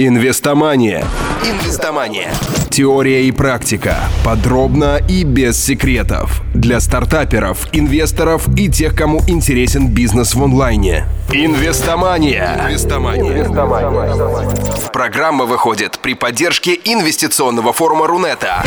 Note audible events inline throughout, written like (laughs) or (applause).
Инвестомания. Инвестомания. Теория и практика. Подробно и без секретов. Для стартаперов, инвесторов и тех, кому интересен бизнес в онлайне. Инвестомания. Инвестомания. Инвестомания. Программа выходит при поддержке инвестиционного форума Рунета.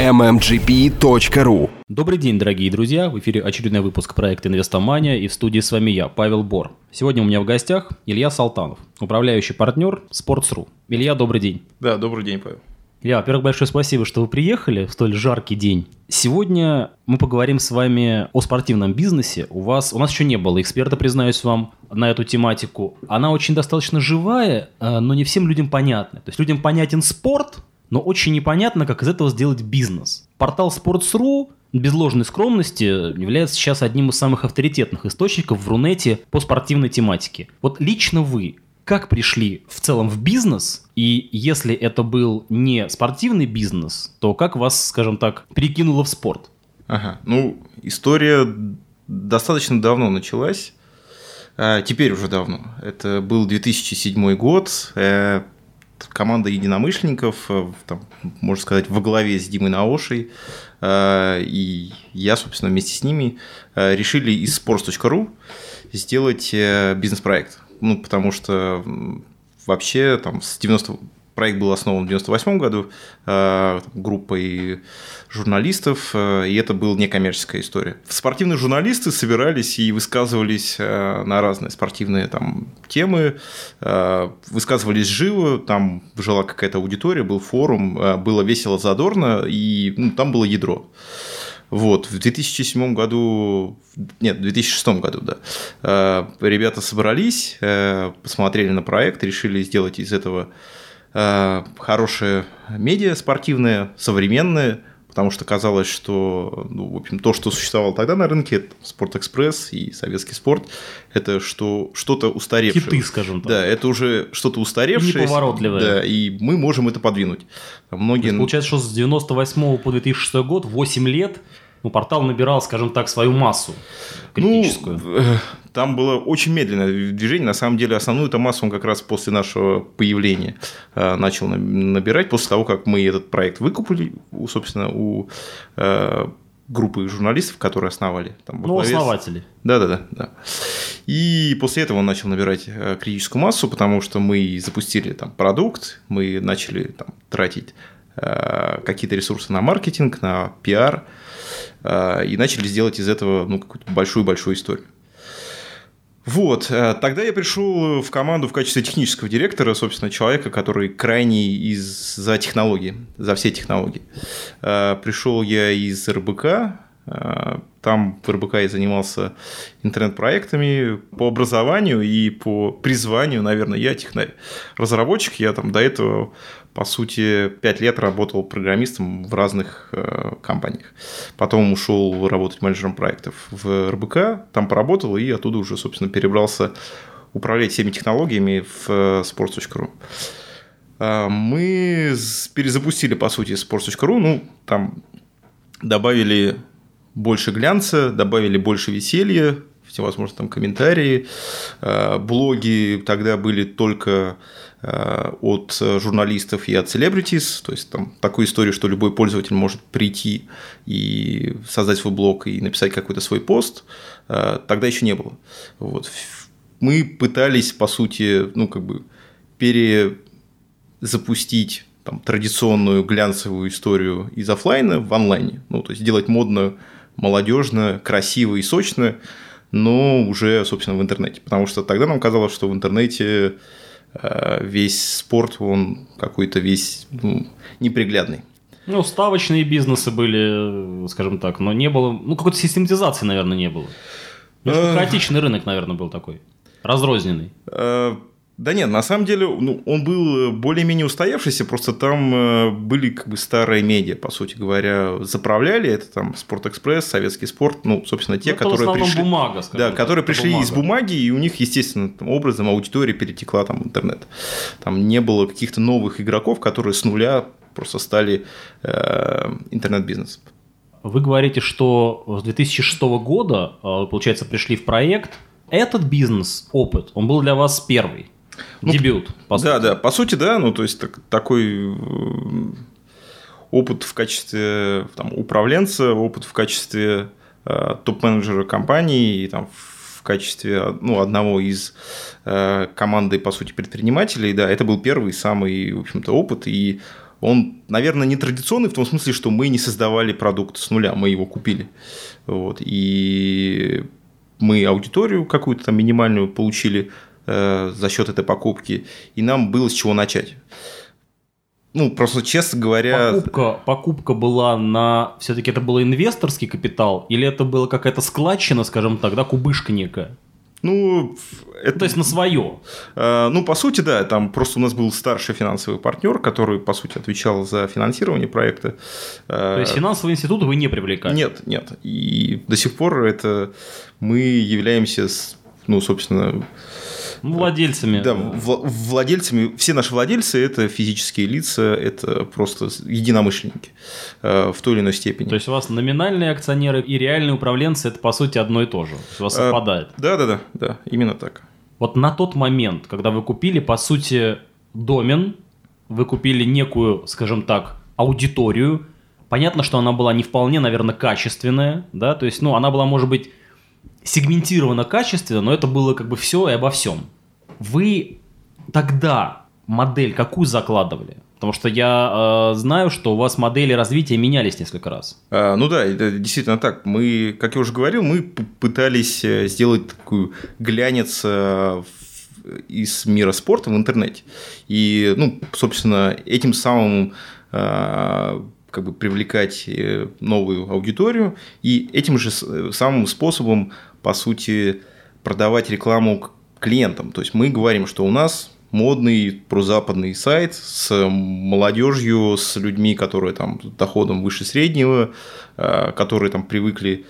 mmgp.ru Добрый день, дорогие друзья! В эфире очередной выпуск проекта «Инвестомания» и в студии с вами я, Павел Бор. Сегодня у меня в гостях Илья Салтанов, управляющий партнер Sports.ru. Илья, добрый день. Да, добрый день, Павел. Илья, во-первых, большое спасибо, что вы приехали в столь жаркий день. Сегодня мы поговорим с вами о спортивном бизнесе. У вас, у нас еще не было эксперта, признаюсь вам, на эту тематику. Она очень достаточно живая, э, но не всем людям понятна. То есть людям понятен спорт, но очень непонятно, как из этого сделать бизнес. Портал Sports.ru без ложной скромности является сейчас одним из самых авторитетных источников в Рунете по спортивной тематике. Вот лично вы как пришли в целом в бизнес, и если это был не спортивный бизнес, то как вас, скажем так, перекинуло в спорт? Ага, ну, история достаточно давно началась, а, теперь уже давно. Это был 2007 год, э, команда единомышленников, э, там, можно сказать, во главе с Димой Наошей, э, и я, собственно, вместе с ними решили из sports.ru сделать бизнес-проект. Ну, потому что вообще там с 90 проект был основан в 98 году э, группой журналистов, э, и это была некоммерческая история. Спортивные журналисты собирались и высказывались э, на разные спортивные там темы, высказывались живо, там жила какая-то аудитория, был форум, было весело, задорно, и ну, там было ядро. Вот, в 2007 году, нет, в 2006 году, да, ребята собрались, посмотрели на проект, решили сделать из этого э, хорошее медиа спортивное, современное, потому что казалось, что ну, в общем, то, что существовало тогда на рынке, Спортэкспресс и советский спорт, это что, что-то устаревшее. Хиты, скажем так. Да, это уже что-то устаревшее. Неповоротливое. Да, и мы можем это подвинуть. Многие... есть, получается, что с 98 по 2006 год, 8 лет, ну, портал набирал, скажем так, свою массу критическую. Ну, там было очень медленное движение. На самом деле, основную эту массу он как раз после нашего появления э, начал набирать, после того, как мы этот проект выкупили, собственно, у э, группы журналистов, которые основали. Там, ну, основатели. Да, да. И после этого он начал набирать э, критическую массу, потому что мы запустили там продукт, мы начали там, тратить какие-то ресурсы на маркетинг, на пиар, и начали сделать из этого ну, какую-то большую-большую историю. Вот, э, тогда я пришел в команду в качестве технического директора, собственно, человека, который крайний из за технологии, за все технологии. Э, пришел я из РБК, там в РБК я занимался интернет-проектами по образованию и по призванию, наверное, я технарь. Разработчик, я там до этого по сути, пять лет работал программистом в разных э, компаниях. Потом ушел работать менеджером проектов в РБК, там поработал и оттуда уже, собственно, перебрался управлять всеми технологиями в э, sports.ru. Э, мы перезапустили, по сути, sports.ru, ну, там добавили больше глянца, добавили больше веселья, всевозможные там комментарии. Э, блоги тогда были только Э, от журналистов и от celebrities, то есть там такую историю, что любой пользователь может прийти и создать свой блог и написать какой-то свой пост, э, тогда еще не было. Вот. Мы пытались, по сути, ну, как бы перезапустить там, традиционную глянцевую историю из офлайна в онлайне. Ну, то есть делать модно, молодежно, красиво и сочно, но уже, собственно, в интернете. Потому что тогда нам казалось, что в интернете Э, весь спорт, он какой-то весь ну, неприглядный. Ну, ставочные бизнесы были, скажем так, но не было, ну, какой-то систематизации, наверное, не было. Немножко хаотичный рынок, наверное, был такой, разрозненный. Э, да нет, на самом деле ну, он был более-менее устоявшийся, просто там э, были как бы старые медиа, по сути говоря, заправляли, это там Спортэкспресс, Советский спорт, ну, собственно, те, ну, которые пришли... бумага, Да, так, которые пришли бумага. из бумаги, и у них, естественно, образом аудитория перетекла там в интернет. Там не было каких-то новых игроков, которые с нуля просто стали э, интернет-бизнесом. Вы говорите, что с 2006 года, э, получается, пришли в проект. Этот бизнес-опыт, он был для вас первый. Ну, Дебют, по да, сути. Да, по сути, да, ну, то есть так, такой опыт в качестве там, управленца, опыт в качестве э, топ-менеджера компании и там, в качестве ну, одного из э, команды, по сути, предпринимателей, да, это был первый самый, в общем-то, опыт, и он, наверное, не традиционный в том смысле, что мы не создавали продукт с нуля, мы его купили. Вот, и мы аудиторию какую-то там минимальную получили э, за счет этой покупки, и нам было с чего начать. Ну, просто, честно говоря... Покупка, покупка была на... Все-таки это был инвесторский капитал? Или это была какая-то складчина, скажем так, да, кубышка некая? Ну, это... То есть на свое? Э, ну, по сути, да. Там просто у нас был старший финансовый партнер, который, по сути, отвечал за финансирование проекта. То есть финансовый институт вы не привлекали? Нет, нет. И до сих пор это мы являемся, ну, собственно, Владельцами. Да, владельцами. Все наши владельцы – это физические лица, это просто единомышленники э, в той или иной степени. То есть у вас номинальные акционеры и реальные управленцы – это, по сути, одно и то же. У вас э, совпадает. Да, да, да, да, именно так. Вот на тот момент, когда вы купили, по сути, домен, вы купили некую, скажем так, аудиторию, понятно, что она была не вполне, наверное, качественная, да, то есть, ну, она была, может быть, сегментировано качественно, но это было как бы все и обо всем. Вы тогда модель какую закладывали? Потому что я э, знаю, что у вас модели развития менялись несколько раз. А, ну да, это действительно так. Мы, как я уже говорил, мы пытались э, сделать такую глянец э, из мира спорта в интернете. И, ну, собственно, этим самым э, как бы привлекать новую аудиторию и этим же самым способом по сути, продавать рекламу клиентам. То есть мы говорим, что у нас модный прозападный сайт с молодежью, с людьми, которые там доходом выше среднего, э, которые там привыкли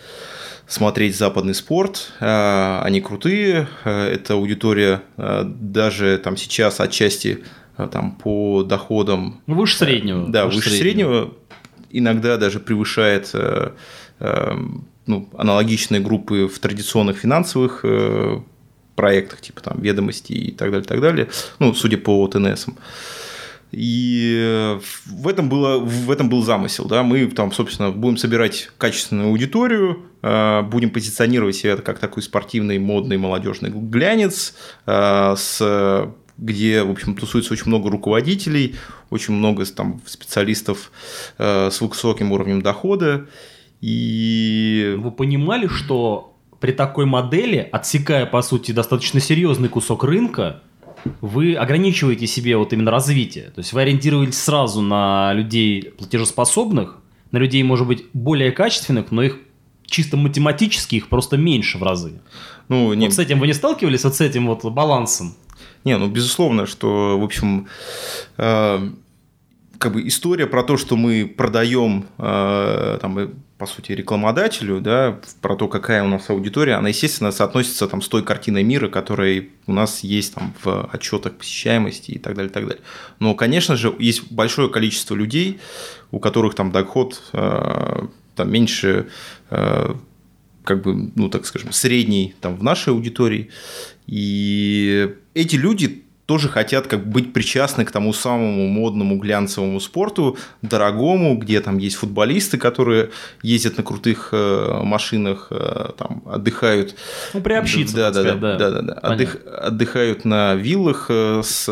смотреть западный спорт, э, они крутые, э, эта аудитория даже там сейчас отчасти там по доходам выше среднего, да выше, выше среднего. среднего, иногда даже превышает ну, аналогичные группы в традиционных финансовых э, проектах, типа там ведомости и так далее, так далее, ну, судя по ТНС. И в этом, было, в этом был замысел. Да? Мы там, собственно, будем собирать качественную аудиторию, э, будем позиционировать себя как такой спортивный, модный, молодежный глянец, э, с где, в общем, тусуется очень много руководителей, очень много там, специалистов с высоким уровнем дохода. И... Вы понимали, что при такой модели, отсекая, по сути, достаточно серьезный кусок рынка, вы ограничиваете себе вот именно развитие. То есть вы ориентируетесь сразу на людей платежеспособных, на людей, может быть, более качественных, но их чисто математически их просто меньше в разы. Ну, не... Вот с этим вы не сталкивались, вот с этим вот балансом? Не, ну, безусловно, что, в общем, э, как бы история про то, что мы продаем э, там, по сути, рекламодателю, да, про то, какая у нас аудитория, она, естественно, соотносится там, с той картиной мира, которая у нас есть там, в отчетах посещаемости и так далее, и так далее. Но, конечно же, есть большое количество людей, у которых там доход э, там, меньше, э, как бы, ну, так скажем, средний там, в нашей аудитории. И эти люди тоже хотят как быть причастны к тому самому модному глянцевому спорту, дорогому, где там есть футболисты, которые ездят на крутых э, машинах, э, там отдыхают. Ну, приобщиться, да, да, да, да, да, да. Отдых, отдыхают на виллах э, с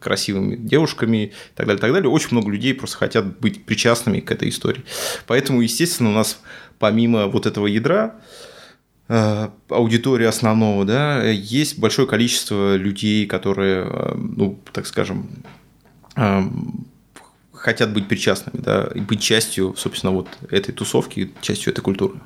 красивыми девушками и так далее, так далее. Очень много людей просто хотят быть причастными к этой истории. Поэтому, естественно, у нас помимо вот этого ядра, Э, аудитории основного, да, есть большое количество людей, которые, э, ну, так скажем, э, хотят быть причастными, да, и быть частью, собственно, вот этой тусовки, частью этой культуры.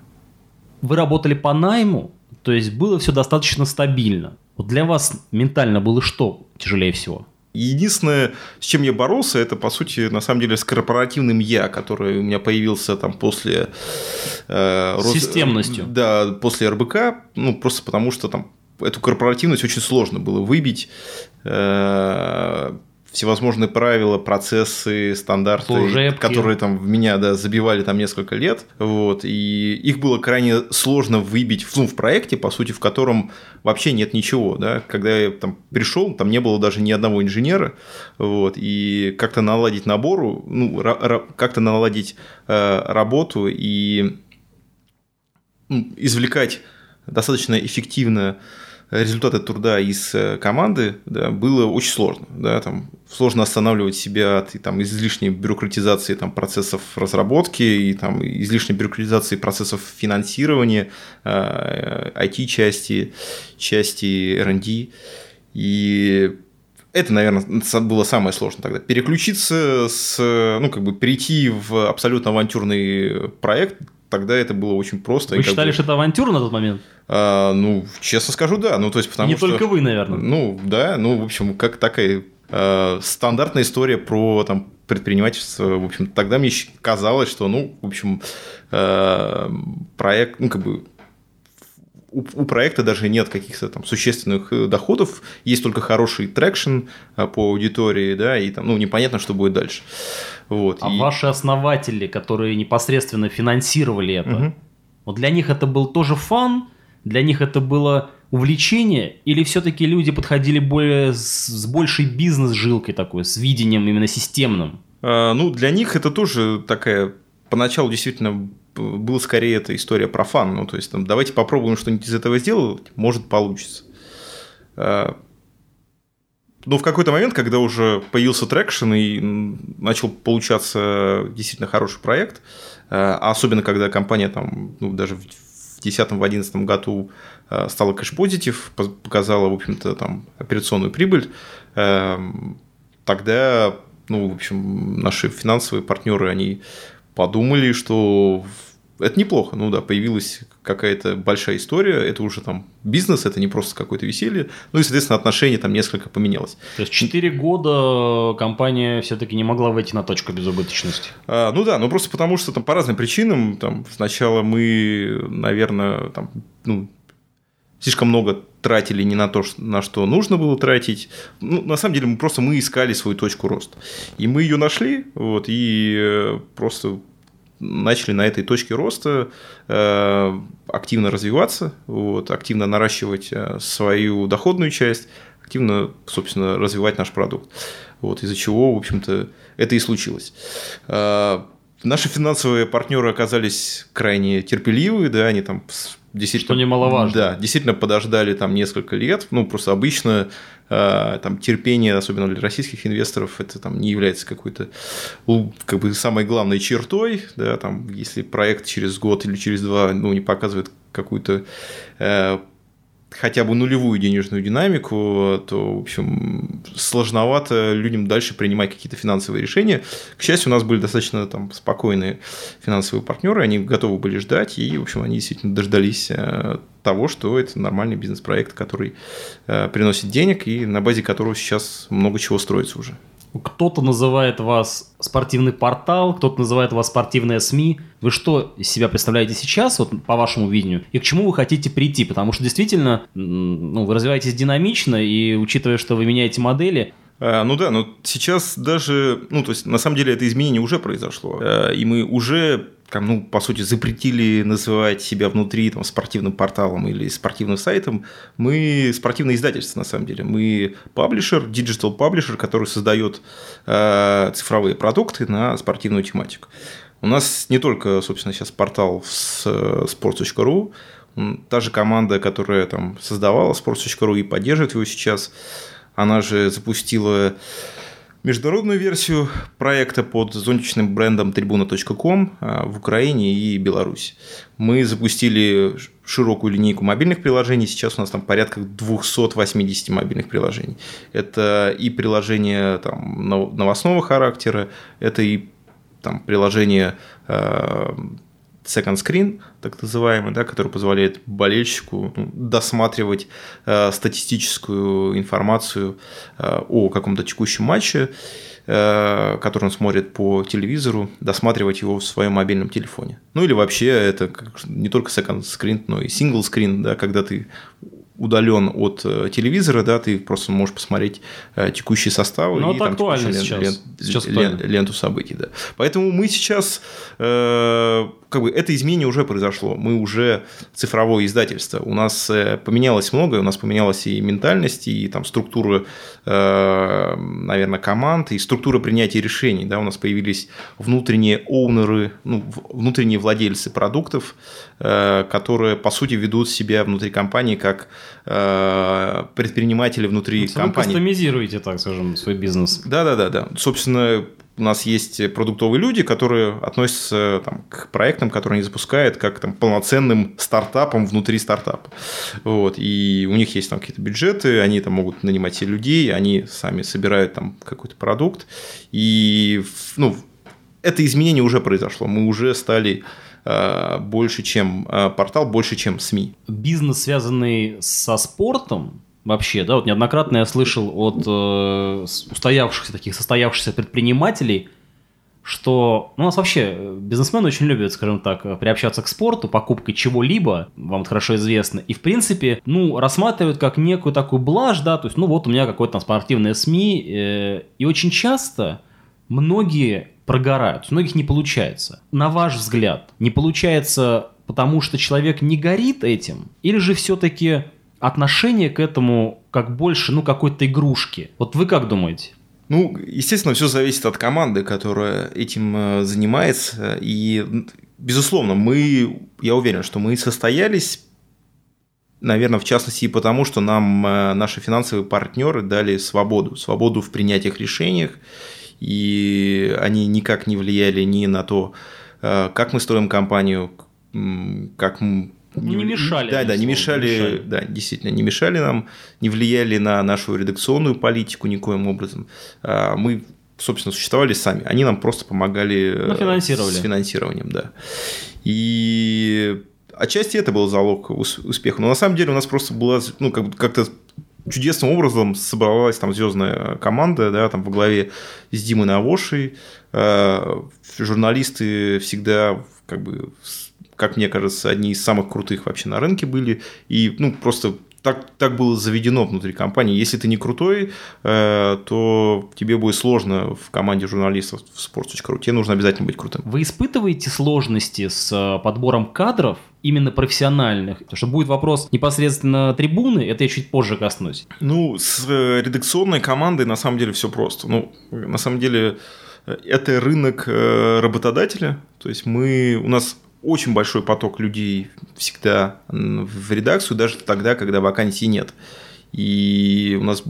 Вы работали по найму, то есть было все достаточно стабильно. Вот для вас ментально было что тяжелее всего? Единственное, с чем я боролся, это, по сути, на самом деле, с корпоративным «я», который у меня появился там после... Э, Системностью. Да, после РБК, ну, просто потому что там эту корпоративность очень сложно было выбить. Э, всевозможные правила, процессы, стандарты, Служебки. которые там в меня да, забивали там несколько лет. Вот, и их было крайне сложно выбить ну, в проекте, по сути, в котором вообще нет ничего. Да? Когда я там пришел, там не было даже ни одного инженера. Вот, и как-то наладить набору, ну, как-то наладить э, работу и извлекать достаточно эффективно результаты труда из э, команды да, было очень сложно. Да, там, сложно останавливать себя от там, излишней бюрократизации там, процессов разработки и там, излишней бюрократизации процессов финансирования, IT-части, э, части R&D. И это, наверное, было самое сложное тогда. Переключиться с, ну, как бы перейти в абсолютно авантюрный проект, тогда это было очень просто. Вы считали, бы... что это авантюра на тот момент? А, ну, честно скажу, да. Ну, то есть, потому Не что... только вы, наверное. Ну, да. Ну, в общем, как такая э, стандартная история про там, предпринимательство. В общем, тогда мне казалось, что, ну, в общем, э, проект, ну, как бы у, у проекта даже нет каких-то там существенных э, доходов, есть только хороший traction э, по аудитории, да, и там, ну, непонятно, что будет дальше. Вот, а и... ваши основатели, которые непосредственно финансировали это, угу. вот для них это был тоже fun, для них это было увлечение, или все-таки люди подходили более с, с большей бизнес-жилкой такой, с видением именно системным? А, ну, для них это тоже такая поначалу действительно было скорее эта история про fun. Ну, то есть, там, давайте попробуем что-нибудь из этого сделать, может, получится. А, но в какой-то момент, когда уже появился traction и начал получаться действительно хороший проект, а особенно когда компания там, ну, даже в 2010-2011 году а, стала cash positive, показала, в общем-то, там операционную прибыль, тогда, ну, в общем, наши финансовые партнеры, они подумали, что это неплохо. Ну да, появилась какая-то большая история, это уже там бизнес, это не просто какое-то веселье. Ну и, соответственно, отношение там несколько поменялось. То есть 4 года компания все-таки не могла выйти на точку безубыточности. А, ну да, ну просто потому что там по разным причинам. Там сначала мы, наверное, там, ну, слишком много тратили не на то, на что нужно было тратить. Ну, на самом деле, мы просто мы искали свою точку роста. И мы ее нашли, вот, и э, просто начали на этой точке роста э, активно развиваться, вот, активно наращивать э, свою доходную часть, активно, собственно, развивать наш продукт. Вот, из-за чего, в общем-то, это и случилось. Наши финансовые партнеры оказались крайне терпеливы, да, они там действительно... Что немаловажно. Да, действительно подождали там несколько лет. Ну, просто обычно э, там терпение, особенно для российских инвесторов, это там не является какой-то как бы самой главной чертой, да, там, если проект через год или через два, ну, не показывает какую-то э, хотя бы нулевую денежную динамику, то, в общем, сложновато людям дальше принимать какие-то финансовые решения. К счастью, у нас были достаточно там, спокойные финансовые партнеры, они готовы были ждать, и, в общем, они действительно дождались э, того, что это нормальный бизнес-проект, который э, приносит денег и на базе которого сейчас много чего строится уже. Кто-то называет вас спортивный портал, кто-то называет вас спортивная СМИ. Вы что из себя представляете сейчас, вот по вашему видению, и к чему вы хотите прийти? Потому что действительно, ну, вы развиваетесь динамично, и учитывая, что вы меняете модели, а, ну да, но сейчас даже, ну то есть на самом деле это изменение уже произошло, э, и мы уже там, ну, по сути, запретили называть себя внутри там, спортивным порталом или спортивным сайтом, мы спортивное издательство, на самом деле. Мы publisher, digital publisher, который создает э, цифровые продукты на спортивную тематику. У нас не только, собственно, сейчас портал с sports.ru, та же команда, которая там создавала sports.ru и поддерживает его сейчас, она же запустила международную версию проекта под зонтичным брендом tribuna.com а, в Украине и Беларуси. Мы запустили широкую линейку мобильных приложений. Сейчас у нас там порядка 280 мобильных приложений. Это и приложения там, новостного характера, это и там, приложения а, second screen, так называемый, да, который позволяет болельщику ну, досматривать э, статистическую информацию э, о каком-то текущем матче, э, который он смотрит по телевизору, досматривать его в своем мобильном телефоне. Ну или вообще это не только second screen, но и single screen, да, когда ты удален от э, телевизора, да, ты просто можешь посмотреть э, текущие составы Ну, и там актуально текущую сейчас. лен- Сейчас лен- ленту событий, да. Поэтому мы сейчас, э, как бы, это изменение уже произошло. Мы уже цифровое издательство. У нас э, поменялось многое, у нас поменялась и ментальность, и там структура, э, наверное, команд, и структура принятия решений. Да, у нас появились внутренние оунеры, ну, внутренние владельцы продуктов, э, которые, по сути, ведут себя внутри компании как э, предприниматели внутри Вы компании. кастомизируете, так скажем, свой бизнес. Да, да, да, да. Собственно, у нас есть продуктовые люди, которые относятся там, к проектам, которые они запускают, как там, полноценным стартапам внутри стартапа. Вот. И у них есть там какие-то бюджеты, они там могут нанимать себе людей, они сами собирают там какой-то продукт. И ну, это изменение уже произошло. Мы уже стали э, больше, чем э, портал, больше, чем СМИ. Бизнес, связанный со спортом, вообще, да, вот неоднократно я слышал от э, устоявшихся таких состоявшихся предпринимателей, что ну, у нас вообще э, бизнесмены очень любят, скажем так, э, приобщаться к спорту, покупкой чего-либо, вам это хорошо известно, и в принципе, ну, рассматривают как некую такую блажь, да, то есть, ну, вот у меня какое-то там спортивное СМИ, э, и очень часто многие прогорают, у многих не получается. На ваш взгляд, не получается потому, что человек не горит этим, или же все-таки отношение к этому как больше, ну, какой-то игрушки? Вот вы как думаете? Ну, естественно, все зависит от команды, которая этим э, занимается. И, безусловно, мы, я уверен, что мы состоялись, наверное, в частности и потому, что нам э, наши финансовые партнеры дали свободу, свободу в принятиях решениях, и они никак не влияли ни на то, э, как мы строим компанию, как м, Ну, не мешали, Да, да, не безусловно, не мешали, мешали. да, действительно, не мешали нам, не влияли на нашу редакционную политику никоим образом. А, Мы, собственно, существовали сами. Они нам просто помогали э, Ну, финансировали. с финансированием, да. И отчасти это был залог ус- успеха. Но на самом деле у нас просто была, ну, как-то чудесным образом собралась там звездная команда, да, там во главе с Димой Навошей. Э, Журналисты всегда, как бы, как мне кажется, одни из самых крутых вообще на рынке были. И, ну, просто так, так было заведено внутри компании. Если ты не крутой, э, то тебе будет сложно в команде журналистов в sports.ru. Тебе нужно обязательно быть крутым. Вы испытываете сложности с э, подбором кадров, именно профессиональных? Потому что будет вопрос непосредственно трибуны, это я чуть позже коснусь. Ну, с э, редакционной командой на самом деле все просто. Ну, на самом деле э, это рынок работодателя. То есть мы, у нас очень большой поток людей всегда в редакцию, даже тогда, когда вакансий нет. И у нас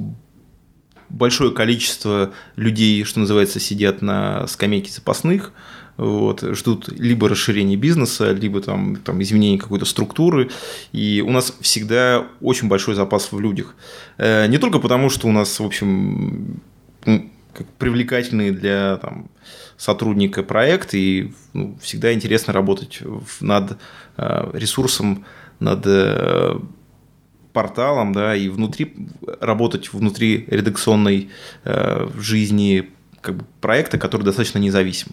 большое количество людей, что называется, сидят на скамейке запасных, вот, ждут либо расширения бизнеса, либо там, там изменения какой-то структуры. И у нас всегда очень большой запас в людях. Э, Не только потому, что у нас, в общем, привлекательные для там, сотрудника проект, и ну, всегда интересно работать над э, ресурсом, над э, порталом, да, и внутри работать внутри редакционной э, жизни как бы, проекта, который достаточно независим.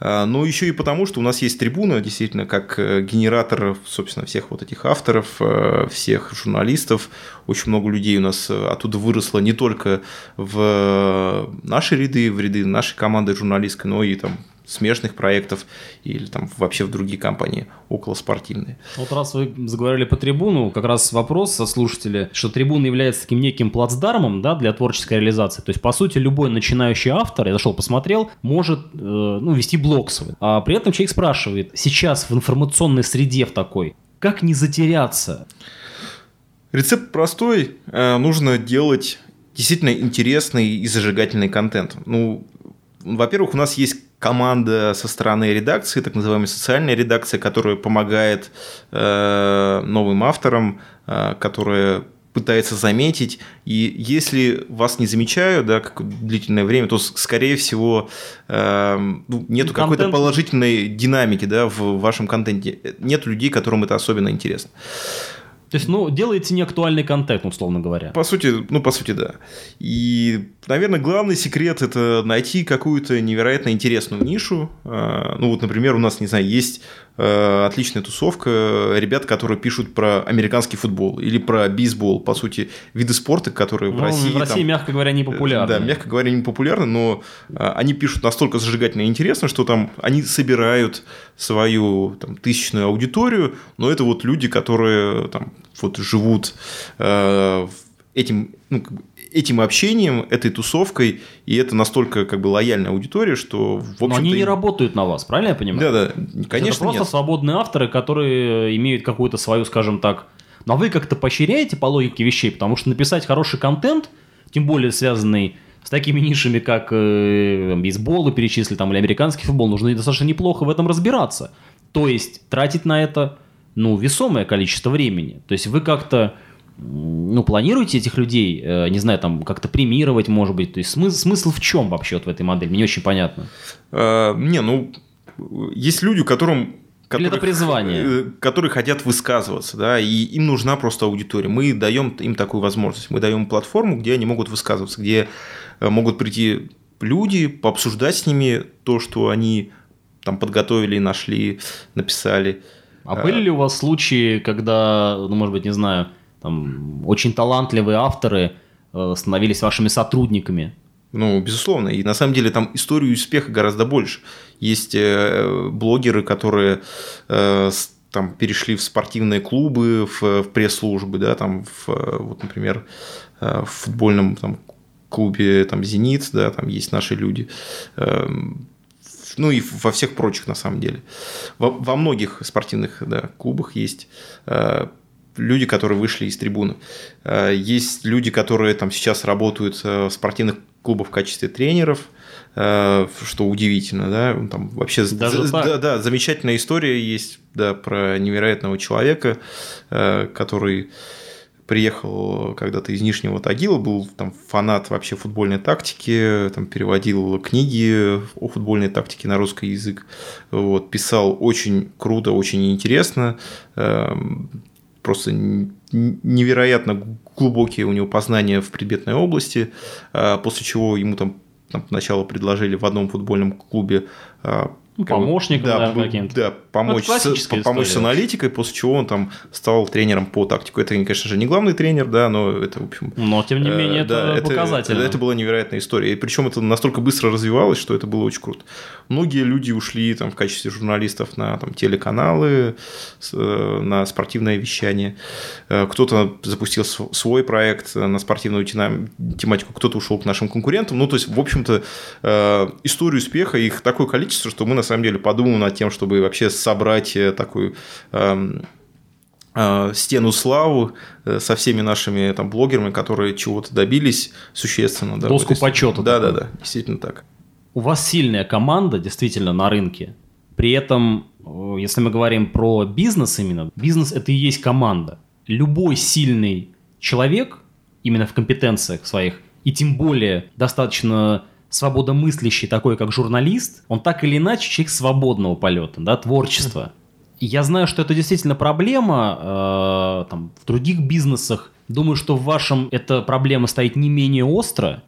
А, Но еще и потому, что у нас есть трибуна, действительно, как э, генератор, собственно, всех вот этих авторов, э, всех журналистов. Очень много людей у нас э, оттуда выросло не только в наши ряды, в ряды нашей команды журналистской, но и там смежных проектов или там вообще в другие компании околоспортивные. Вот раз вы заговорили по трибуну, как раз вопрос со слушателя, что трибуна является таким неким плацдармом да, для творческой реализации. То есть, по сути, любой начинающий автор, я зашел, посмотрел, может э, ну, вести блог свой. А при этом человек спрашивает, сейчас в информационной среде в такой, как не затеряться? Рецепт простой. Э, Нужно делать действительно интересный и зажигательный контент. Ну, во-первых, у нас есть команда со стороны редакции, так называемая социальная редакция, которая помогает э, новым авторам, э, которая пытается заметить, и если вас не замечают, да, как длительное время, то, скорее всего, э, ну, нету какой-то контент- положительной динамики, да, в вашем контенте. Нет людей, которым это особенно интересно. То есть, ну, делаете неактуальный контент, условно говоря. По сути, ну, по сути, да. И, наверное, главный секрет – это найти какую-то невероятно интересную нишу. А, Ну, вот, например, у нас, не знаю, есть отличная тусовка, ребят, которые пишут про американский футбол или про бейсбол, по сути, виды спорта, которые Ну, в России... в России, там, мягко говоря, не популярны. Да, мягко говоря, не популярны, но а, они пишут настолько зажигательно и интересно, что там они собирают свою там, тысячную аудиторию, но это вот люди, которые там вот живут э, этим, ну, этим общением, этой тусовкой, и это настолько как бы лояльная аудитория, что в общем Но они не работают на вас, правильно я понимаю? Да, да, это конечно просто нет. свободные авторы, которые имеют какую-то свою, скажем так... Но вы как-то поощряете по логике вещей, потому что написать хороший контент, тем более связанный с такими нишами, как э, вы перечислили, там, или американский футбол, нужно достаточно неплохо в этом разбираться. То есть тратить на это ну, весомое количество времени. То есть вы как-то ну, планируете этих людей, э, не знаю, там, как-то премировать, может быть? То есть смысл, смысл в чем вообще вот в этой модели? Мне не очень понятно. А, не, ну, есть люди, которым Или это которых- призвание? э, которые хотят высказываться, да, и им нужна просто аудитория. Мы даем им такую возможность. Мы даем платформу, где они могут высказываться, где могут прийти люди, пообсуждать с ними то, что они там подготовили, нашли, написали. А были ли у вас случаи, когда, ну, может быть, не знаю, там, очень талантливые авторы э, становились вашими сотрудниками? Ну, безусловно. И на самом деле там историю успеха гораздо больше. Есть э, блогеры, которые э, там перешли в спортивные клубы, в, в пресс-службы, да, там, в, вот, например, в футбольном там, клубе там, «Зенит», да, там есть наши люди. Эм, ну и во всех прочих, на самом деле. Во, во многих спортивных да, клубах есть люди, которые вышли из трибуны. Э, Есть люди, которые там сейчас работают э, в спортивных клубах в качестве тренеров, э, что удивительно, да, там вообще Даже з- так? да, да, замечательная история есть, да, про невероятного человека, который приехал когда-то из Нижнего Тагила, был там фанат вообще футбольной тактики, там переводил книги о футбольной тактике на русский язык, вот, писал очень круто, очень интересно, эм, просто невероятно глубокие у него познания в предметной области, э, после чего ему там, там сначала предложили в одном футбольном клубе э, Ну, помощником, да, б- каким-то. да, помочь, Ну, с, классическая помочь с история аналитикой, после чего он там стал тренером по тактику. Это, конечно же, не главный тренер, да, но это, в общем, Но, тем не менее, Э, это да, показательно. Это, это была невероятная история. И причем это настолько быстро развивалось, что это было очень круто. Многие люди ушли там, в качестве журналистов на там, телеканалы, э, на спортивное вещание. Э, Кто-то запустил св- свой проект на спортивную тематику, кто-то ушел к нашим конкурентам. Ну, то есть, в общем-то, э, историю успеха, их такое количество, что мы на самом деле подумаем над тем, чтобы вообще собрать э, такую эм, э, стену славы э, со всеми нашими там блогерами, которые чего-то добились существенно. Да, Доску истории. почета Да, да, да, действительно так. У вас сильная команда, действительно, на рынке. При этом, если мы говорим про бизнес именно, бизнес это и есть команда. Любой сильный человек, именно в компетенциях своих, и тем более достаточно свободомыслящий, такой как журналист, он так или иначе человек свободного полета, да, творчества. И я знаю, что это действительно проблема э, там, в других бизнесах. Думаю, что в вашем эта проблема стоит не менее остро.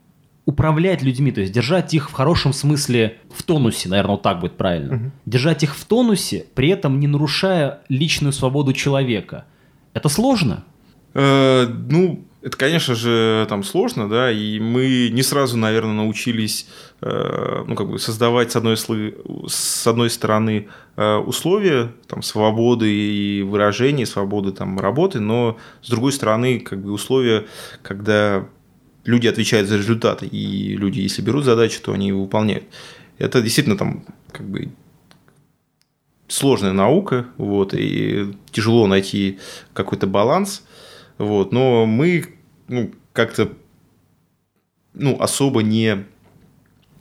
Управлять людьми, то есть держать их в хорошем смысле в тонусе, наверное, вот так будет правильно. Держать их в тонусе, при этом не нарушая личную свободу человека. Это сложно. Э, ну, это, конечно же, там сложно, да, и мы не сразу, наверное, научились, э, ну, как бы создавать с одной, слы- с одной стороны э, условия там свободы и выражения, свободы там работы, но с другой стороны, как бы условия, когда люди отвечают за результаты, и люди, если берут задачу, то они его выполняют. Это действительно там как бы сложная наука, вот, и тяжело найти какой-то баланс, вот, но мы ну, как-то ну, особо не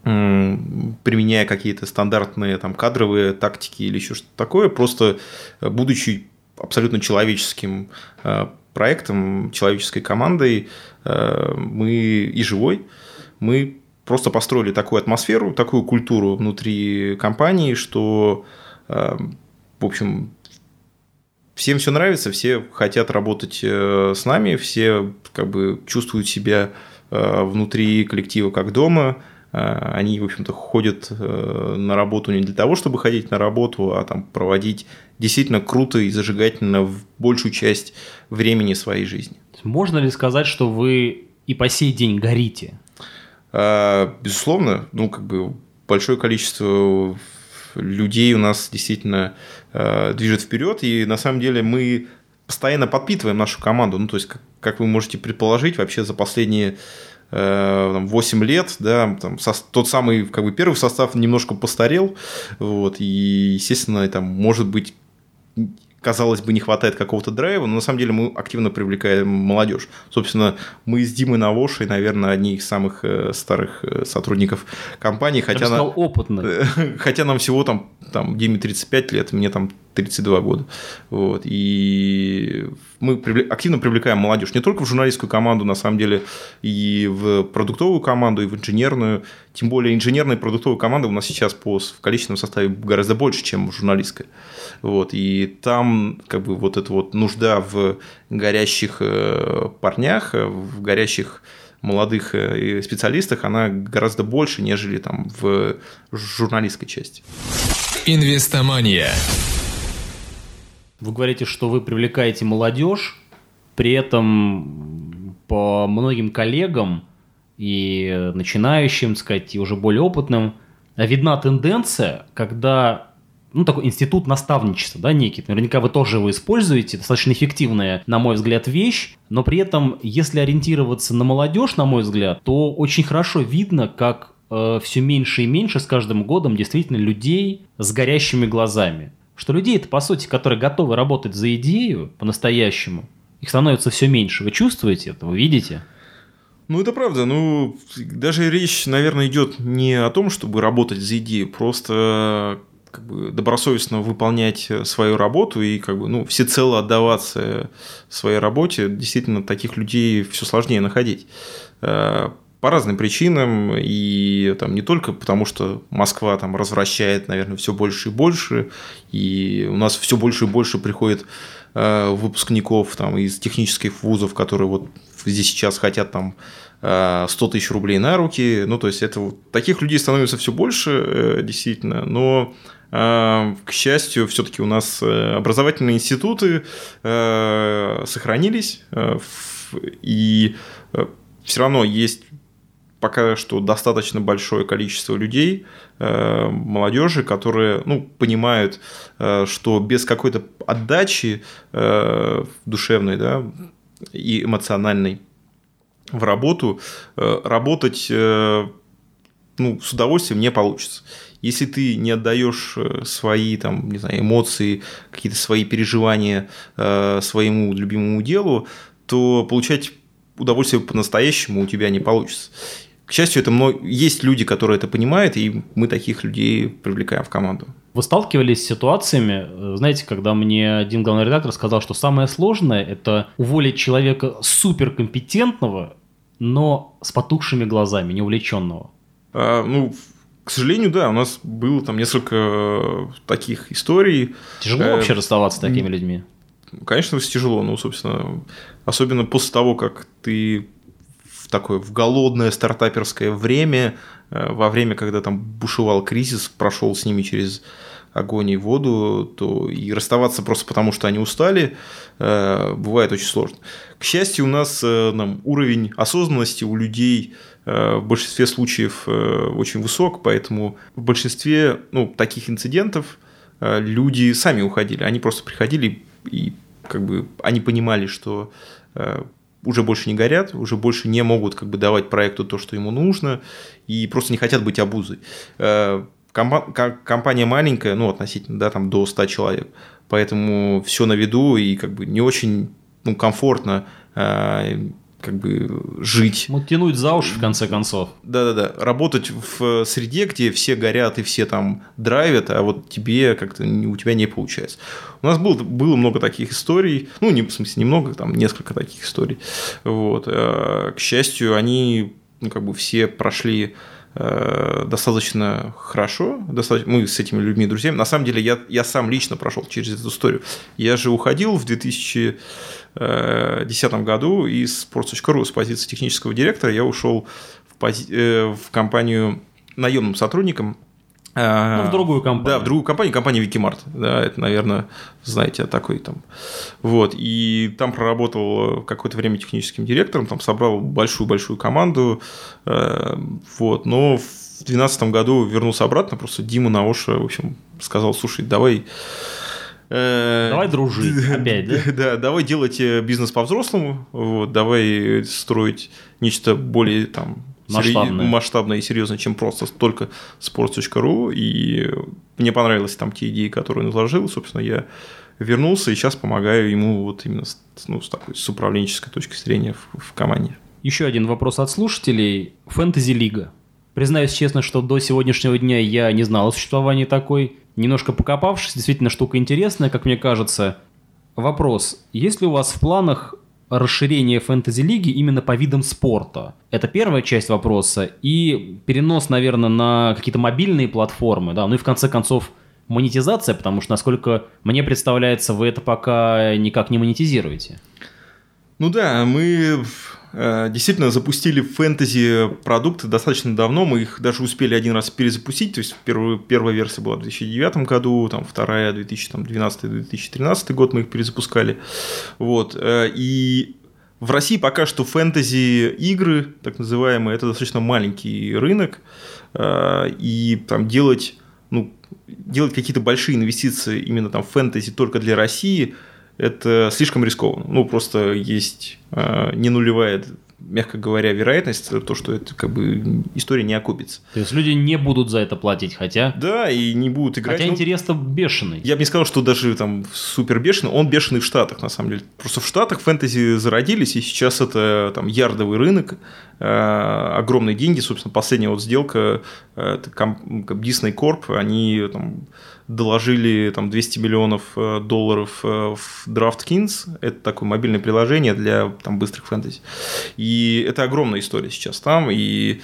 применяя какие-то стандартные там кадровые тактики или еще что-то такое, просто э, будучи абсолютно человеческим э, проектом, человеческой командой, э, мы и живой, мы просто построили такую атмосферу, такую культуру внутри компании, что, в общем, всем все нравится, все хотят работать э, с нами, все как бы чувствуют себя э, внутри коллектива как дома, они, в общем-то, ходят на работу не для того, чтобы ходить на работу, а там проводить действительно круто и зажигательно в большую часть времени своей жизни. Можно ли сказать, что вы и по сей день горите? Безусловно, ну, как бы большое количество людей у нас действительно э, движет вперед, и на самом деле мы постоянно подпитываем нашу команду. Ну, то есть, как, как вы можете предположить, вообще за последние э, 8 лет, да, там, со, тот самый, как бы, первый состав немножко постарел, вот, и, естественно, там, может быть, казалось бы, не хватает какого-то драйва, но на самом деле мы активно привлекаем молодежь. Собственно, мы с Димой Навошей, наверное, одни из самых э, старых э, сотрудников компании. Хотя, Я бы сказал, на... опытных. (laughs) хотя нам всего там, там Диме 35 лет, мне там 32 года. Вот. И мы активно привлекаем молодежь не только в журналистскую команду, на самом деле, и в продуктовую команду, и в инженерную. Тем более инженерная и продуктовая команда у нас сейчас по в количественном составе гораздо больше, чем журналистская. Вот. И там как бы вот эта вот нужда в горящих э, парнях, в горящих молодых э, специалистах, она гораздо больше, нежели там в журналистской части. Инвестомания. Вы говорите, что вы привлекаете молодежь, при этом по многим коллегам и начинающим, сказать, и уже более опытным, видна тенденция, когда ну, такой институт наставничества, да, некий. Наверняка вы тоже его используете, достаточно эффективная, на мой взгляд, вещь, но при этом, если ориентироваться на молодежь, на мой взгляд, то очень хорошо видно, как э, все меньше и меньше с каждым годом действительно людей с горящими глазами что людей это, по сути, которые готовы работать за идею по-настоящему, их становится все меньше. Вы чувствуете это? Вы видите? Ну, это правда. Ну, даже речь, наверное, идет не о том, чтобы работать за идею, просто как бы добросовестно выполнять свою работу и как бы, ну, всецело отдаваться своей работе, действительно, таких людей все сложнее находить. Э, по разным причинам, и там не только потому, что Москва там развращает, наверное, все больше и больше, и у нас все больше и больше приходит э, выпускников там, из технических вузов, которые вот здесь сейчас хотят там 100 э, тысяч рублей на руки, ну, то есть, это таких людей становится все больше, э, действительно, но к счастью, все-таки у нас образовательные институты сохранились, и все равно есть пока что достаточно большое количество людей, э, молодежи, которые ну, понимают, э, что без какой-то отдачи э, душевной да, и эмоциональной в работу работать ну, с удовольствием не получится. Если ты не отдаешь свои там, не знаю, эмоции, какие-то свои переживания своему любимому делу, то получать удовольствие по-настоящему у тебя не получится. К счастью, это много... есть люди, которые это понимают, и мы таких людей привлекаем в команду. Вы сталкивались с ситуациями, э, знаете, когда мне один главный редактор сказал, что самое сложное – это уволить человека суперкомпетентного, но с потухшими глазами, неувлеченного? А, ну, к сожалению, да, у нас было там несколько э, таких историй. Тяжело э, вообще расставаться с такими людьми? Конечно, тяжело, ну, собственно, особенно после того, как ты такое в голодное стартаперское время, э, во время, когда там бушевал кризис, прошел с ними через огонь и воду, то и расставаться просто потому, что они устали, э, бывает очень сложно. К счастью, у нас э, уровень осознанности у людей в большинстве случаев очень высок, поэтому в большинстве ну, таких инцидентов люди сами уходили. Они просто приходили и как бы они понимали, что уже больше не горят, уже больше не могут как бы давать проекту то, что ему нужно, и просто не хотят быть обузой. Э, компания маленькая, ну, относительно, да, там до 100 человек, поэтому все на виду и как бы не очень ну, комфортно э, как бы жить. Ну, тянуть за уши, в конце концов. Да-да-да. Работать в среде, где все горят и все там драйвят, а вот тебе как-то у тебя не получается. У нас было, было много таких историй, ну, не, в смысле, немного, там несколько таких историй. Вот. Э, к счастью, они ну, как бы все прошли Э, достаточно хорошо, достаточно, мы с этими людьми друзьями. На самом деле я, я сам лично прошел через эту историю. Я же уходил в 2010 году из sports.ru с позиции технического директора, я ушел пози- э, в компанию наемным сотрудником. Ну, в другую компанию. Да, в другую компанию, компанию Викимарт. Да, это, наверное, знаете, такой там. Вот. И там проработал какое-то время техническим директором, там собрал большую-большую команду. э, Вот. Но в 2012 году вернулся обратно, просто Дима Наоша, в общем, сказал, слушай, давай э, Давай дружить (laughs) опять, да? Да, давай делать э, бизнес по-взрослому, вот, давай строить нечто более там Масштабное. масштабное и серьезное, чем просто только sports.ru. И мне понравились там те идеи, которые он изложил. Собственно, я вернулся и сейчас помогаю ему вот именно с, ну, с такой с управленческой точки зрения в, в команде. Еще один вопрос от слушателей. Фэнтези-лига. Признаюсь честно, что до сегодняшнего дня я не знал о существовании такой. Немножко покопавшись, действительно штука интересная, как мне кажется. Вопрос. Есть ли у вас в планах расширение фэнтези-лиги именно по видам спорта? Это первая часть вопроса. И перенос, наверное, на какие-то мобильные платформы. Да? Ну и в конце концов монетизация, потому что, насколько мне представляется, вы это пока никак не монетизируете. Ну да, мы действительно запустили фэнтези продукты достаточно давно. Мы их даже успели один раз перезапустить. То есть первая, первая версия была в 2009 году, там вторая 2012-2013 год мы их перезапускали. Вот. э, И в России пока что фэнтези игры, так называемые, это достаточно маленький рынок. э, И там делать, ну, делать какие-то большие инвестиции именно там в фэнтези только для России – это слишком рискованно. Ну, просто есть э, не нулевая, мягко говоря, вероятность, то, что это как бы история не окупится. То есть люди не будут за это платить, хотя... Да, и не будут играть. Хотя Ну, интерес-то бешеный. я бы не сказал, что даже там супер бешеный, он бешеный в Штатах, на самом деле. Просто в Штатах фэнтези зародились, и сейчас это там ярдовый рынок, э, огромные деньги, собственно, последняя вот сделка, э, это ком- Disney Corp, они там доложили там 200 миллионов э, долларов э, в DraftKings, это такое мобильное приложение для там быстрых фэнтези, и это огромная история сейчас там, и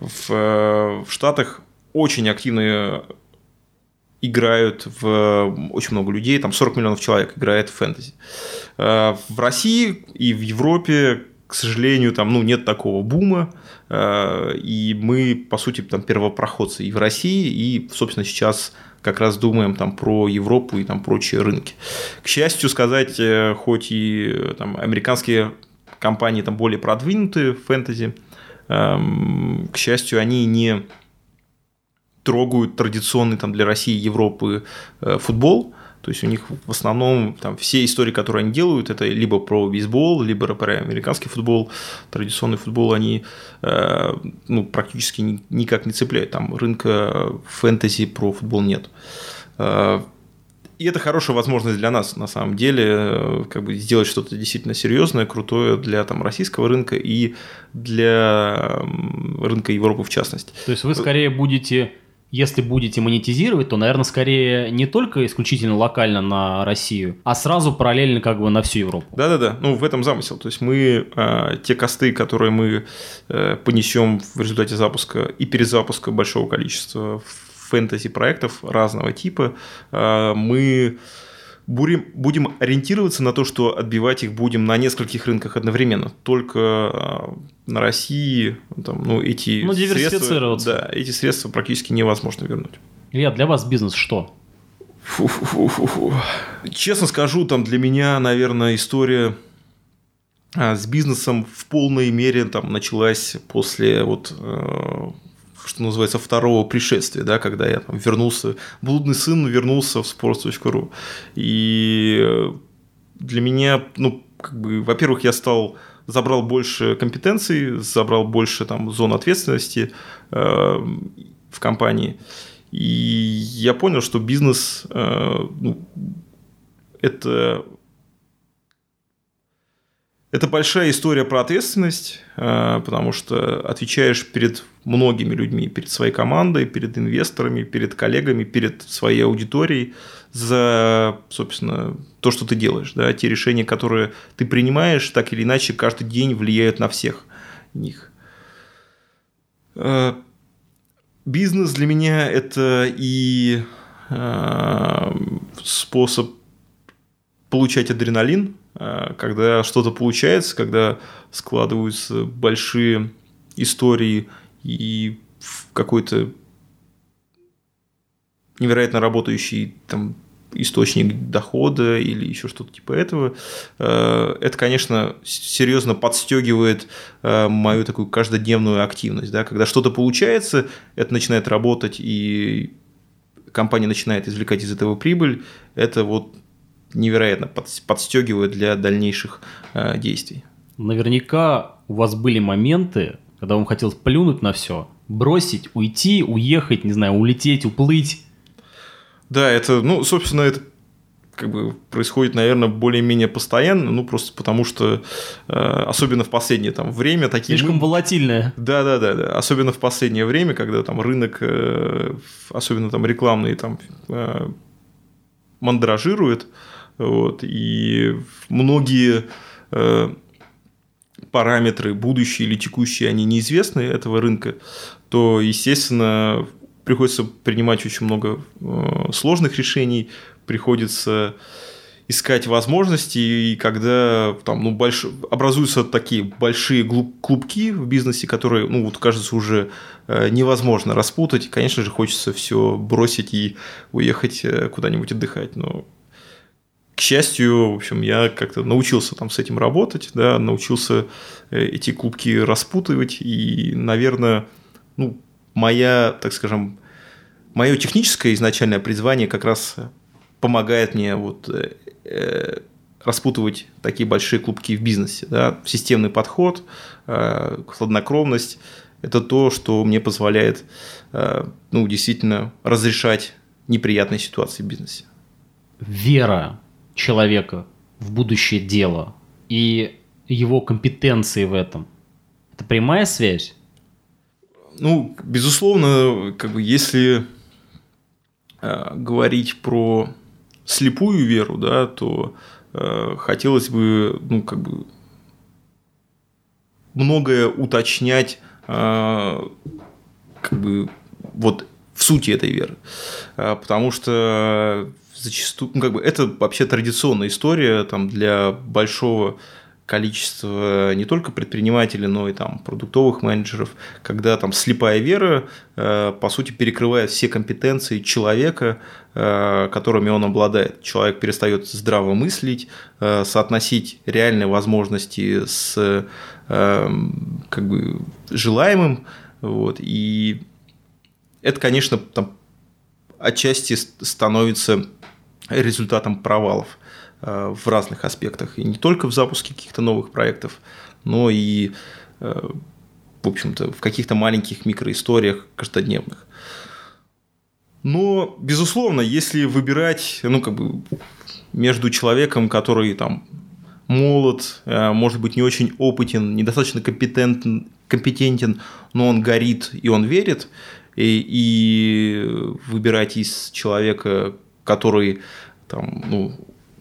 в, э, в Штатах очень активные играют в очень много людей, там 40 миллионов человек играет в фэнтези. В России и в Европе, к сожалению, там ну, нет такого бума, и мы, по сути, там первопроходцы и в России, и, собственно, сейчас как раз думаем там про Европу и там прочие рынки. К счастью сказать, э, хоть и э, там американские компании там более продвинутые в фэнтези, эм, к счастью, они не трогают традиционный там для России и Европы э, футбол. То есть у них в основном там все истории, которые они делают, это либо про бейсбол, либо про американский футбол, традиционный футбол, они э, ну, практически ни- никак не цепляют. Там рынка фэнтези про футбол нет. Э, и это хорошая возможность для нас, на самом деле, э, как бы сделать что-то действительно серьезное, крутое для там, российского рынка и для рынка Европы в частности. То есть вы скорее будете, если будете монетизировать, то, наверное, скорее не только исключительно локально на Россию, а сразу параллельно как бы на всю Европу. Да-да-да, ну в этом замысел. То есть мы э, те косты, которые мы э, понесем в результате запуска и перезапуска большого количества фэнтези проектов разного типа, э, мы будем, будем ориентироваться на то, что отбивать их будем на нескольких рынках одновременно. Только э, на России там, ну, эти Ну, средства, да, эти средства практически невозможно вернуть. Илья, для вас бизнес что? Фу-фу-фу-фу-фу. Честно скажу, там для меня, наверное, история а, с бизнесом в полной мере там началась после вот э, что называется второго пришествия, да, когда я там вернулся, блудный сын вернулся в sports.ru. И для меня, ну, как бы, во-первых, я стал забрал больше компетенций, забрал больше там зон ответственности э, в компании. И я понял, что бизнес э, ну, это это большая история про ответственность, э, потому что отвечаешь перед многими людьми, перед своей командой, перед инвесторами, перед коллегами, перед своей аудиторией за, собственно, то, что ты делаешь. Да? Те решения, которые ты принимаешь, так или иначе, каждый день влияют на всех них. Э, Бизнес для меня это и э, способ получать адреналин, когда что-то получается, когда складываются большие истории и какой-то невероятно работающий там источник дохода или еще что-то типа этого, э, это, конечно, серьезно подстегивает э, мою такую каждодневную активность. Да? Когда что-то получается, это начинает работать, и компания начинает извлекать из этого прибыль, это вот невероятно подстегивает для дальнейших э, действий. Наверняка у вас были моменты, когда вам хотелось плюнуть на все, бросить, уйти, уехать, не знаю, улететь, уплыть. Да, это, ну, собственно, это как бы происходит, наверное, более-менее постоянно, ну просто потому что, э, особенно в последнее там время такие... Слишком волатильное. Да, да, да, да, особенно в последнее время, когда там рынок, э, особенно там рекламный, там э, мандражирует, вот, и многие э, параметры, будущие или текущие, они неизвестны этого рынка, то, естественно, приходится принимать очень много э, сложных решений, приходится искать возможности, и когда там, ну, больш... образуются такие большие клубки в бизнесе, которые, ну, вот кажется, уже э, невозможно распутать, конечно же, хочется все бросить и уехать куда-нибудь отдыхать, но к счастью, в общем, я как-то научился там с этим работать, да, научился эти клубки распутывать, и, наверное, ну, моя, так скажем, мое техническое изначальное призвание как раз помогает мне вот э, э, распутывать такие большие клубки в бизнесе. Да? Системный подход, э, хладнокровность – это то, что мне позволяет э, ну, действительно разрешать неприятные ситуации в бизнесе. Вера человека в будущее дело и его компетенции в этом – это прямая связь? Ну, безусловно, как бы если э, говорить про слепую веру, да, то э, хотелось бы, ну, как бы многое уточнять, э, как бы вот в сути этой веры, э, потому что зачастую, ну, как бы это вообще традиционная история там для большого количество не только предпринимателей, но и там продуктовых менеджеров, когда там слепая вера, э, по сути, перекрывает все компетенции человека, э, которыми он обладает. Человек перестает здраво мыслить, э, соотносить реальные возможности с как бы желаемым, вот, и это, конечно, там отчасти становится результатом провалов. Э, в разных аспектах. И не только в запуске каких-то новых проектов, но и, э, в общем-то, в каких-то маленьких микроисториях каждодневных. Но, безусловно, если выбирать, ну, как бы, между человеком, который там молод, э, может быть, не очень опытен, недостаточно компетентен, компетентен, но он горит и он верит, и, и выбирать из человека, который там, ну,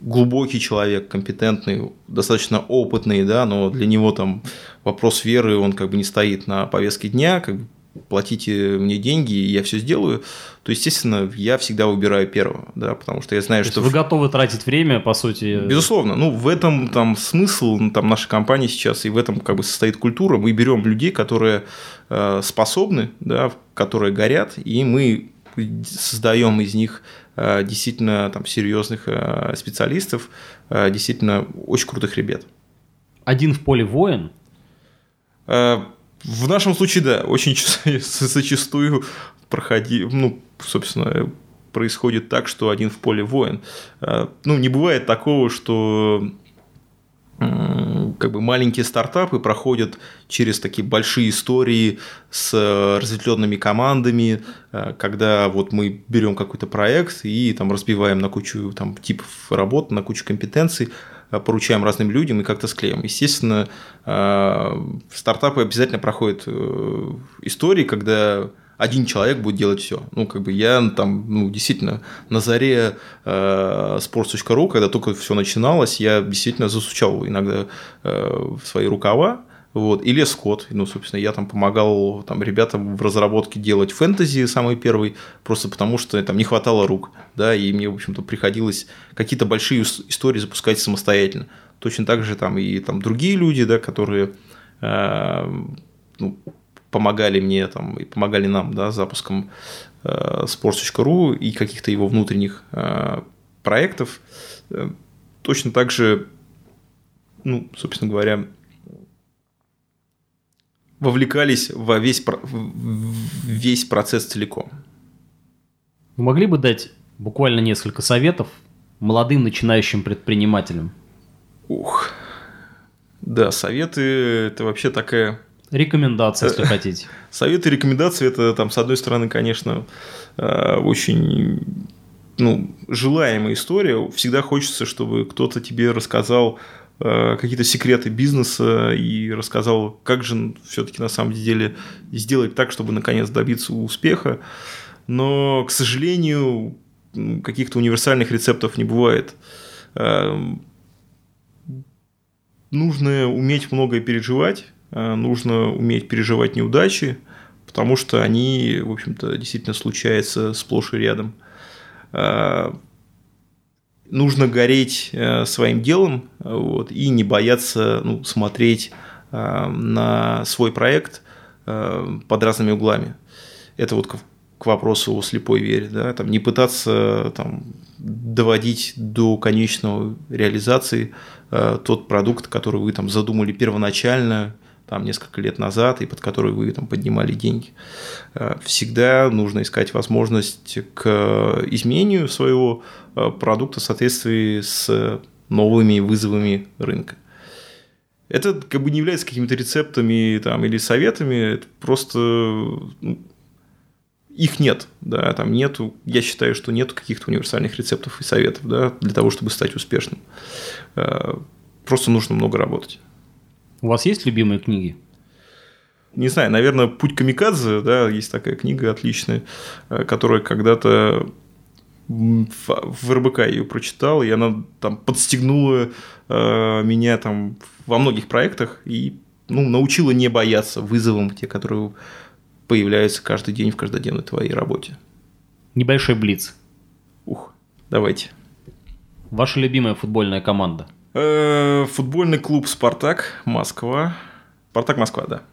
глубокий человек, компетентный, достаточно опытный, да, но для него там вопрос веры, он как бы не стоит на повестке дня, как бы платите мне деньги, и я все сделаю, то, естественно, я всегда выбираю первого, да, потому что я знаю, то что... Вы готовы тратить время, по сути... Безусловно. Ну, в этом там смысл ну, там, нашей компании сейчас, и в этом как бы состоит культура. Мы берем людей, которые э, способны, да, которые горят, и мы создаем из них Э, действительно там серьезных э, специалистов, э, действительно очень крутых ребят. Один в поле воин? В нашем случае, да, очень (laughs) зачастую проходи, ну, собственно, происходит так, что один в поле воин. Ну, не бывает такого, что как бы маленькие стартапы проходят через такие большие истории с э, разветвленными командами, э, когда вот мы берем какой-то проект и там разбиваем на кучу там, типов работ, на кучу компетенций, э, поручаем разным людям и как-то склеим. Естественно, стартапы обязательно проходят истории, когда один человек будет делать все. Ну, как бы я там, ну, действительно, на заре э, sports.ru, когда только все начиналось, я действительно засучал иногда э, в свои рукава, вот, и лес код. Ну, собственно, я там помогал там, ребятам в разработке делать фэнтези самый первый, просто потому что там не хватало рук, да, и мне, в общем-то, приходилось какие-то большие истории запускать самостоятельно. Точно так же там и там другие люди, да, которые э, ну, помогали мне там, и помогали нам да, запуском э, sports.ru и каких-то его внутренних э, проектов. Э, точно так же, ну, собственно говоря, вовлекались во весь, весь процесс целиком. Вы могли бы дать буквально несколько советов молодым начинающим предпринимателям? Ух, да, советы – это вообще такая Рекомендации, если хотите. Советы и рекомендации это там, с одной стороны, конечно, э, очень ну, желаемая история. Всегда хочется, чтобы кто-то тебе рассказал э, какие-то секреты бизнеса и рассказал, как же все-таки на самом деле сделать так, чтобы наконец добиться успеха. Но, к сожалению, каких-то универсальных рецептов не бывает. Эм, нужно уметь многое переживать, Э, нужно уметь переживать неудачи, потому что они, в общем-то, действительно случаются сплошь и рядом. Э, нужно гореть э, своим делом вот, и не бояться ну, смотреть на свой проект под разными углами. Это вот к вопросу о слепой вере. Да? Там, не пытаться там, доводить до конечного реализации тот продукт, который вы там задумали первоначально, там несколько лет назад и под который вы там поднимали деньги. Э, всегда нужно искать возможность к изменению своего э, продукта в соответствии с новыми вызовами рынка. Это как бы не является какими-то рецептами там, или советами, это просто их нет, да, там нету, я считаю, что нет каких-то универсальных рецептов и советов, да, для того, чтобы стать успешным. Э, просто нужно много работать. У вас есть любимые книги? Не знаю, наверное, «Путь камикадзе», да, есть такая книга отличная, э, которая когда-то в РБК ее прочитал, и она там подстегнула э, меня там во многих проектах и ну, научила не бояться вызовам, те, которые появляются каждый день в каждодневной твоей работе. Небольшой блиц. Ух, давайте. Ваша любимая футбольная команда – футбольный клуб «Спартак» Москва. «Спартак» Москва, да.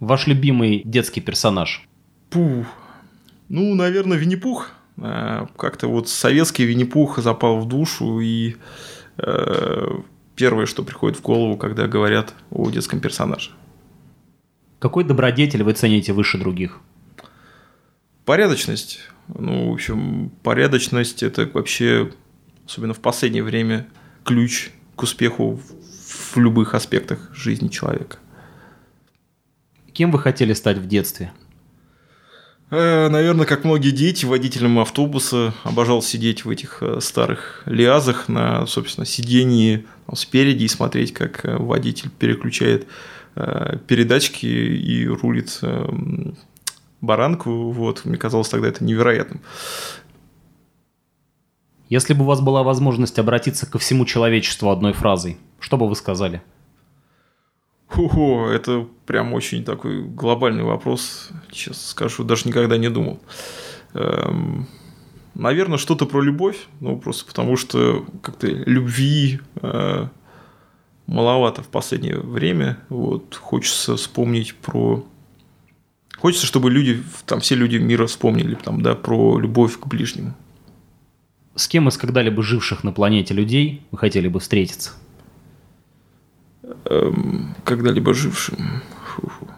Ваш любимый детский персонаж? Пух. Ну, наверное, Винни-Пух. Э, как-то вот советский Винни-Пух запал в душу, и э, первое, что приходит в голову, когда говорят о детском персонаже. Какой добродетель вы цените выше других? Порядочность. Ну, в общем, порядочность – это вообще, особенно в последнее время, ключ к успеху в любых аспектах жизни человека. Кем вы хотели стать в детстве? Э, наверное, как многие дети, водителем автобуса обожал сидеть в этих э, старых лиазах на, собственно, сидении спереди и смотреть, как э, водитель переключает передачки и рулит баранку. Вот. Мне казалось тогда это невероятным. Если бы у вас была возможность обратиться ко всему человечеству одной фразой, что бы вы сказали? Ого, это прям очень такой глобальный вопрос. Сейчас скажу, даже никогда не думал. Эм, наверное, что-то про любовь. Ну, просто потому что как-то любви э, маловато в последнее время. Вот хочется вспомнить про Хочется, чтобы люди, там все люди мира вспомнили там, да, про любовь к ближнему. С кем из когда-либо живших на планете людей вы хотели бы встретиться? Эм, когда-либо жившим. Фу-фу.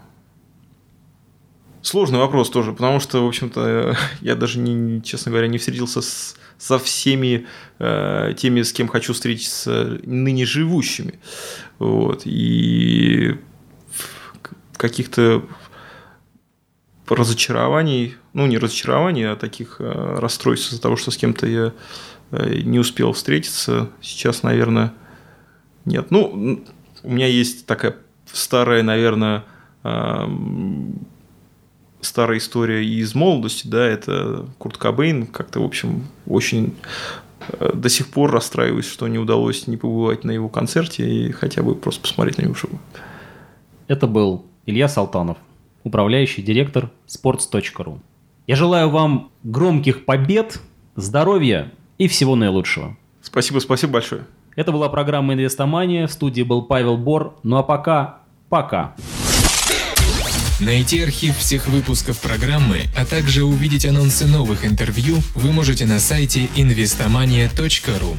Сложный вопрос тоже, потому что, в общем-то, (laughs) я даже, не, честно говоря, не встретился с, со всеми э, теми, с кем хочу встретиться, ныне живущими. Вот. И каких-то разочарований, ну не разочарований, а таких э, расстройств из-за того, что с кем-то я э, не успел встретиться, сейчас, наверное, нет. Ну, у меня есть такая старая, наверное, старая история из молодости, да, это Курт Кобейн, как-то, в общем, очень э, до сих пор расстраиваюсь, что не удалось не побывать на его концерте и хотя бы просто посмотреть на него шоу. Это был Илья Салтанов управляющий директор sports.ru. Я желаю вам громких побед, здоровья и всего наилучшего. Спасибо, спасибо большое. Это была программа «Инвестомания». В студии был Павел Бор. Ну а пока, пока. Найти архив всех выпусков программы, а также увидеть анонсы новых интервью вы можете на сайте investomania.ru.